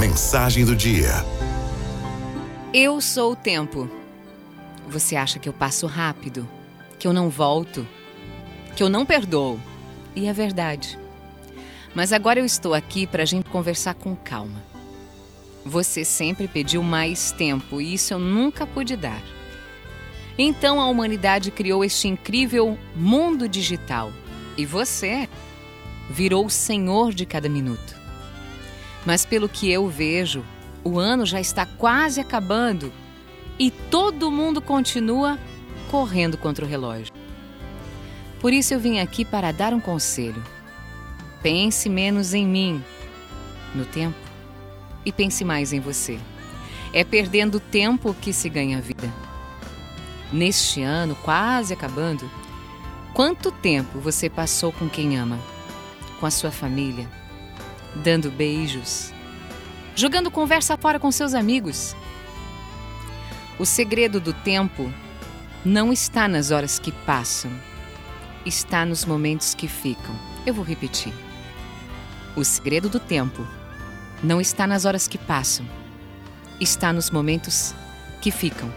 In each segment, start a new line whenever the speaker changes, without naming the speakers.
mensagem do dia.
Eu sou o tempo. Você acha que eu passo rápido? Que eu não volto? Que eu não perdoo? E é verdade. Mas agora eu estou aqui para a gente conversar com calma. Você sempre pediu mais tempo e isso eu nunca pude dar. Então a humanidade criou este incrível mundo digital e você virou o senhor de cada minuto. Mas pelo que eu vejo, o ano já está quase acabando e todo mundo continua correndo contra o relógio. Por isso eu vim aqui para dar um conselho. Pense menos em mim, no tempo, e pense mais em você. É perdendo tempo que se ganha vida. Neste ano, quase acabando, quanto tempo você passou com quem ama? Com a sua família? Dando beijos? Jogando conversa fora com seus amigos? O segredo do tempo não está nas horas que passam, está nos momentos que ficam. Eu vou repetir. O segredo do tempo não está nas horas que passam, está nos momentos que ficam,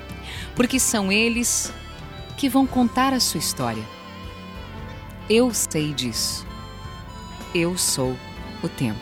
porque são eles que vão contar a sua história. Eu sei disso. Eu sou o tempo.